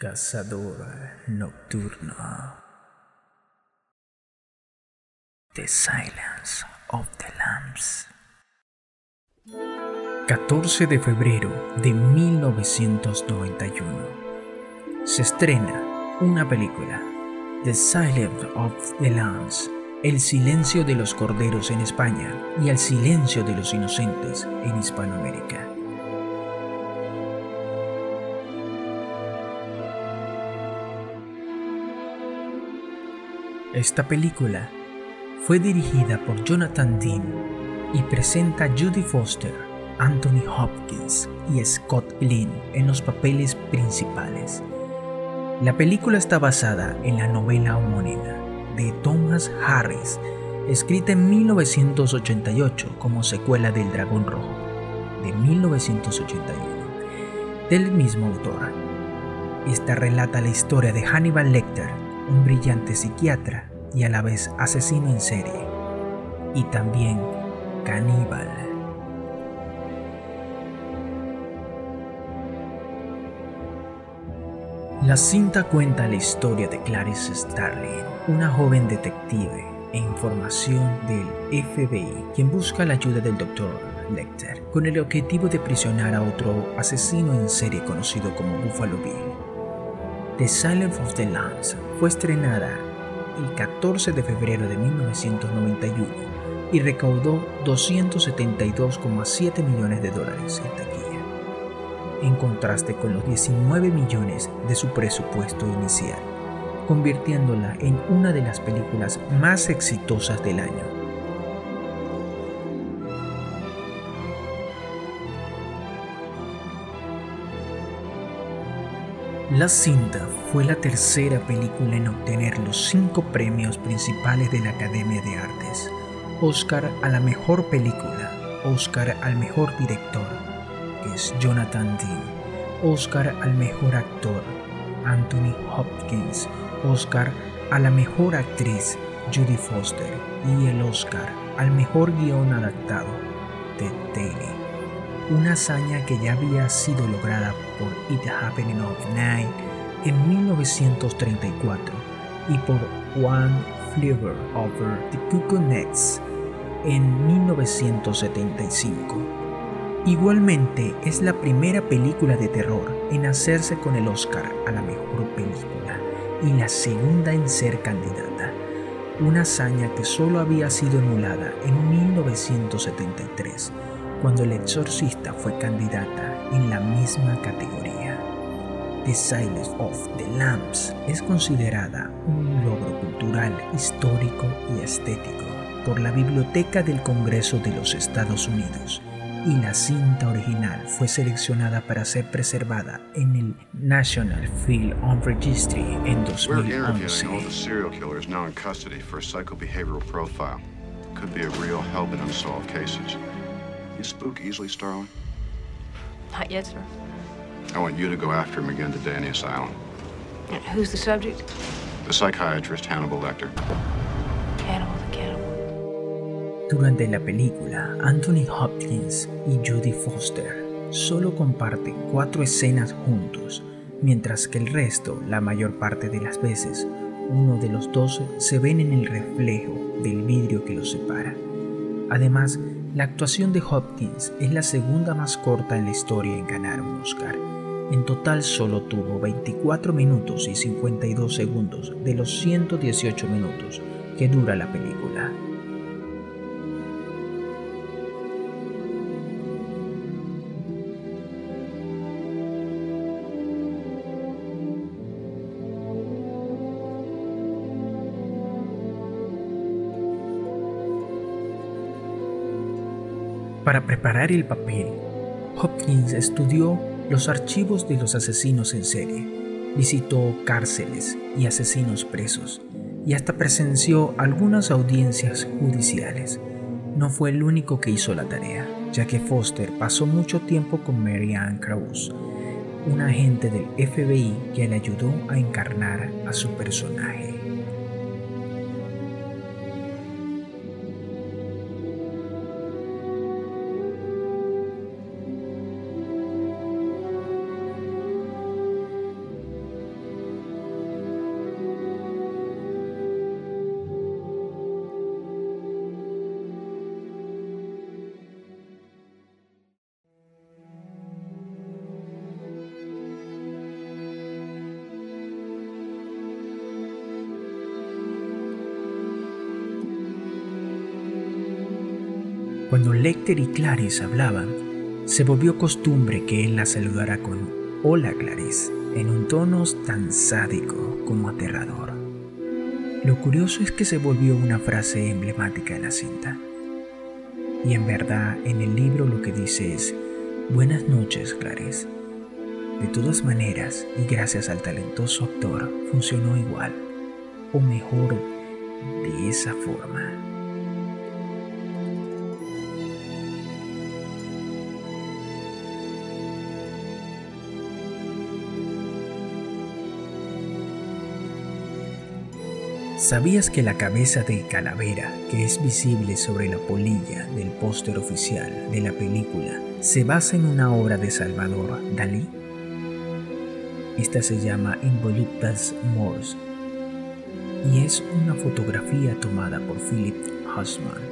Cazador Nocturno. The Silence of the Lambs. 14 de febrero de 1991. Se estrena una película, The Silence of the Lambs, El silencio de los corderos en España y El silencio de los inocentes en Hispanoamérica. Esta película fue dirigida por Jonathan Dean y presenta a Judy Foster, Anthony Hopkins y Scott Glenn en los papeles principales. La película está basada en la novela homónima de Thomas Harris, escrita en 1988 como secuela del Dragón Rojo, de 1981, del mismo autor. Esta relata la historia de Hannibal Lecter, un brillante psiquiatra y a la vez asesino en serie, y también caníbal. La cinta cuenta la historia de Clarice Starling, una joven detective e información del FBI, quien busca la ayuda del Dr. Lecter con el objetivo de prisionar a otro asesino en serie conocido como Buffalo Bill. The Silence of the Lambs fue estrenada el 14 de febrero de 1991 y recaudó 272,7 millones de dólares en taquilla, en contraste con los 19 millones de su presupuesto inicial, convirtiéndola en una de las películas más exitosas del año La cinta fue la tercera película en obtener los cinco premios principales de la Academia de Artes. Oscar a la mejor película, Oscar al mejor director, que es Jonathan Dean, Oscar al mejor actor, Anthony Hopkins, Oscar a la mejor actriz, Judy Foster, y el Oscar al mejor guion adaptado, Ted una hazaña que ya había sido lograda por It Happening of Night en 1934 y por One Flew Over the Cuckoo en 1975. Igualmente es la primera película de terror en hacerse con el Oscar a la mejor película y la segunda en ser candidata, una hazaña que solo había sido emulada en 1973 cuando El Exorcista fue candidata en la misma categoría. The Silence of the Lambs es considerada un logro cultural, histórico y estético por la Biblioteca del Congreso de los Estados Unidos y la cinta original fue seleccionada para ser preservada en el National Film Registry en 2011. Could be a real help in unsolved cases. You spook easily, Starling? Not yet, sir. I want you to go after him again today in the asylum. Who's the subject? The psychiatrist Hannibal Lecter. Hannibal the Cannibal. Durante la película, Anthony Hopkins y Judy Foster solo comparten cuatro escenas juntos, mientras que el resto, la mayor parte de las veces, uno de los dos se ven en el reflejo del vidrio que los separa. Además, la actuación de Hopkins es la segunda más corta en la historia en ganar un Oscar. En total solo tuvo 24 minutos y 52 segundos de los 118 minutos que dura la película. Preparar el papel, Hopkins estudió los archivos de los asesinos en serie, visitó cárceles y asesinos presos, y hasta presenció algunas audiencias judiciales. No fue el único que hizo la tarea, ya que Foster pasó mucho tiempo con Mary Ann Krause, un agente del FBI que le ayudó a encarnar a su personaje. Cuando Lecter y Clarice hablaban, se volvió costumbre que él la saludara con Hola Clarice, en un tono tan sádico como aterrador. Lo curioso es que se volvió una frase emblemática en la cinta. Y en verdad en el libro lo que dice es, Buenas noches, Clarice. De todas maneras, y gracias al talentoso actor, funcionó igual, o mejor, de esa forma. ¿Sabías que la cabeza de calavera, que es visible sobre la polilla del póster oficial de la película, se basa en una obra de Salvador Dalí? Esta se llama Involutas Mors y es una fotografía tomada por Philip Hussman.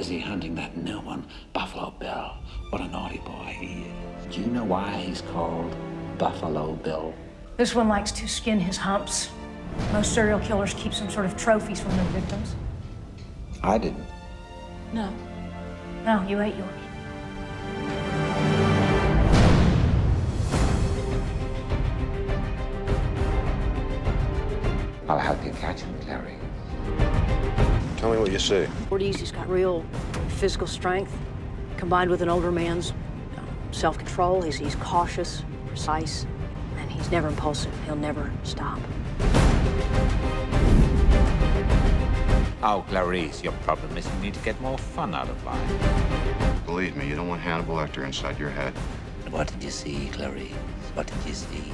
Busy hunting that new one, Buffalo Bill. What a naughty boy he is. Do you know why he's called Buffalo Bill? This one likes to skin his humps. Most serial killers keep some sort of trophies from their victims. I didn't. No. No, you ate yours. See. Ortiz, he's got real physical strength combined with an older man's uh, self-control. He's, he's cautious, precise, and he's never impulsive. He'll never stop. Oh, Clarice, your problem is you need to get more fun out of life. Believe me, you don't want Hannibal Lecter inside your head. What did you see, Clarice? What did you see?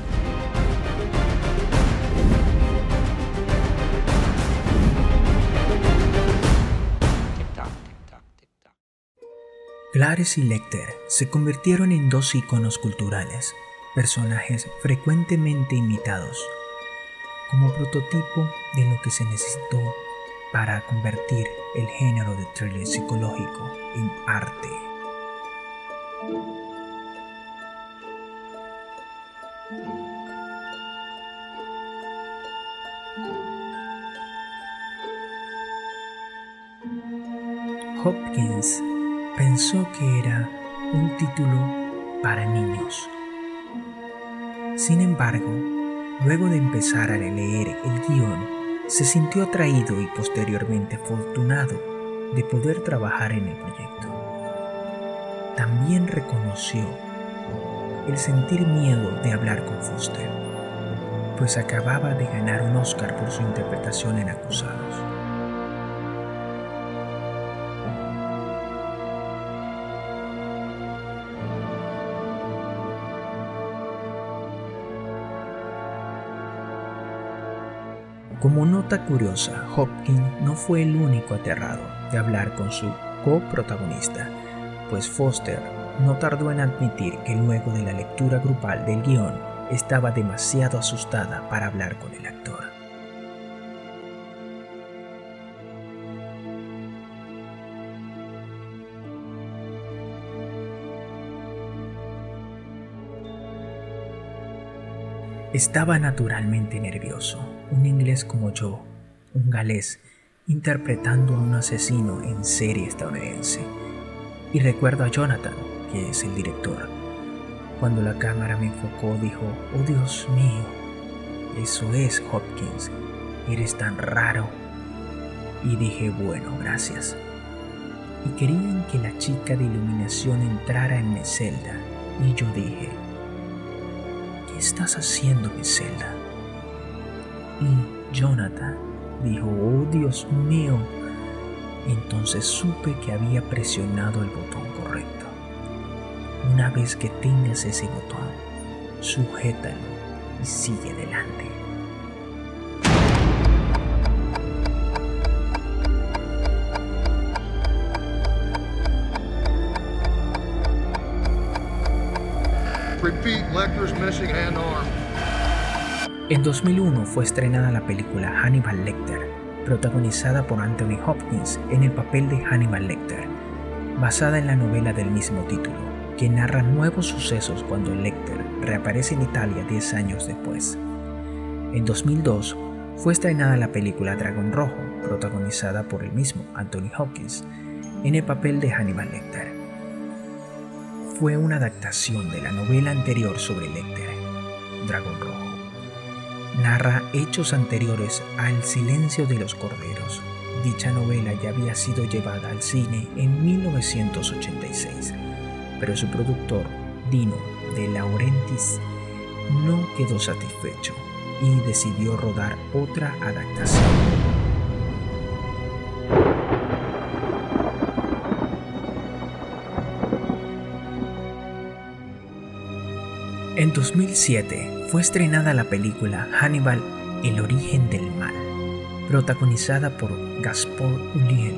Clarice y Lecter se convirtieron en dos iconos culturales, personajes frecuentemente imitados, como prototipo de lo que se necesitó para convertir el género de thriller psicológico en arte. Hopkins pensó que era un título para niños. Sin embargo, luego de empezar a leer el guion, se sintió atraído y posteriormente afortunado de poder trabajar en el proyecto. También reconoció el sentir miedo de hablar con Foster, pues acababa de ganar un Oscar por su interpretación en Acusados. Como nota curiosa, Hopkins no fue el único aterrado de hablar con su coprotagonista, pues Foster no tardó en admitir que luego de la lectura grupal del guion estaba demasiado asustada para hablar con el actor. Estaba naturalmente nervioso, un inglés como yo, un galés, interpretando a un asesino en serie estadounidense. Y recuerdo a Jonathan, que es el director. Cuando la cámara me enfocó, dijo, oh Dios mío, eso es Hopkins, eres tan raro. Y dije, bueno, gracias. Y querían que la chica de iluminación entrara en mi celda, y yo dije, ¿qué estás haciendo, mi celda? Y Jonathan dijo, oh Dios mío. Entonces supe que había presionado el botón correcto. Una vez que tengas ese botón, sujétalo y sigue adelante. En 2001 fue estrenada la película Hannibal Lecter, protagonizada por Anthony Hopkins en el papel de Hannibal Lecter, basada en la novela del mismo título, que narra nuevos sucesos cuando Lecter reaparece en Italia 10 años después. En 2002 fue estrenada la película Dragón Rojo, protagonizada por el mismo Anthony Hopkins, en el papel de Hannibal Lecter. Fue una adaptación de la novela anterior sobre Lecter, Dragón Rojo. Narra hechos anteriores a El silencio de los corderos. Dicha novela ya había sido llevada al cine en 1986, pero su productor, Dino de Laurentiis, no quedó satisfecho y decidió rodar otra adaptación. En 2007 fue estrenada la película Hannibal, El origen del mal, protagonizada por Gaspar Ulliel.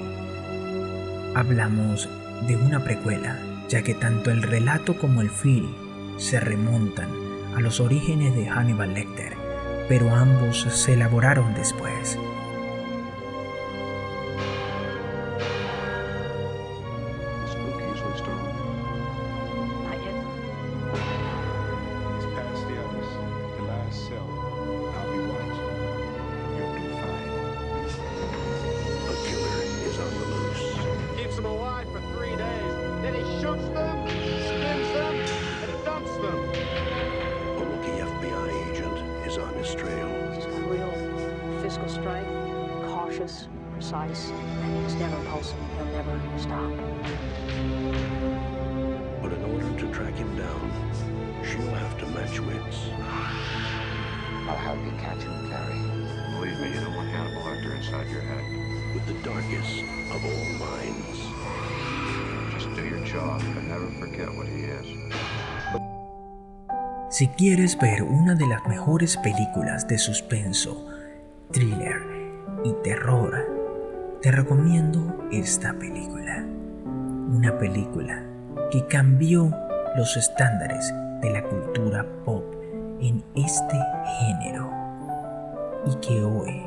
Hablamos de una precuela, ya que tanto el relato como el film se remontan a los orígenes de Hannibal Lecter pero ambos se elaboraron después. Precise, and he's never impulsive. He'll never stop. But in order to track him down, she'll have to match wits. I'll help you catch him, Clary. Believe me, you don't want Hannibal Lecter inside your head. With the darkest of all minds. Just do your job, but never forget what he is. Si quieres ver una de las mejores películas de suspenso, thriller y terror te recomiendo esta película. Una película que cambió los estándares de la cultura pop en este género y que hoy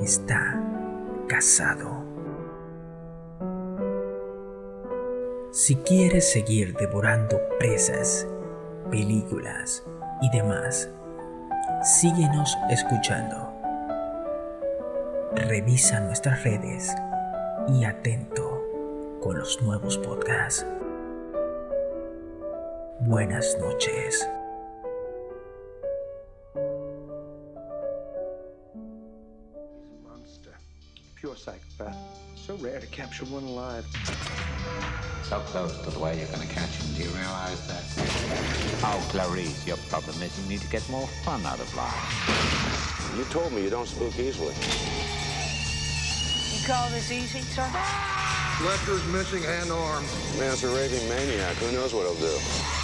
está casado. Si quieres seguir devorando presas, películas y demás, síguenos escuchando Revisa nuestras redes y atento con los nuevos podcasts. Buenas noches. Pure psychopath. So rare to capture one alive. So close to the way you're going to catch him. Do you realize that? Oh, Clarice, your problem is you need to get more fun out of life. You told me you don't spook easily You call this easy, sir? Lecter's missing and armed. Man's a raving maniac. Who knows what he'll do?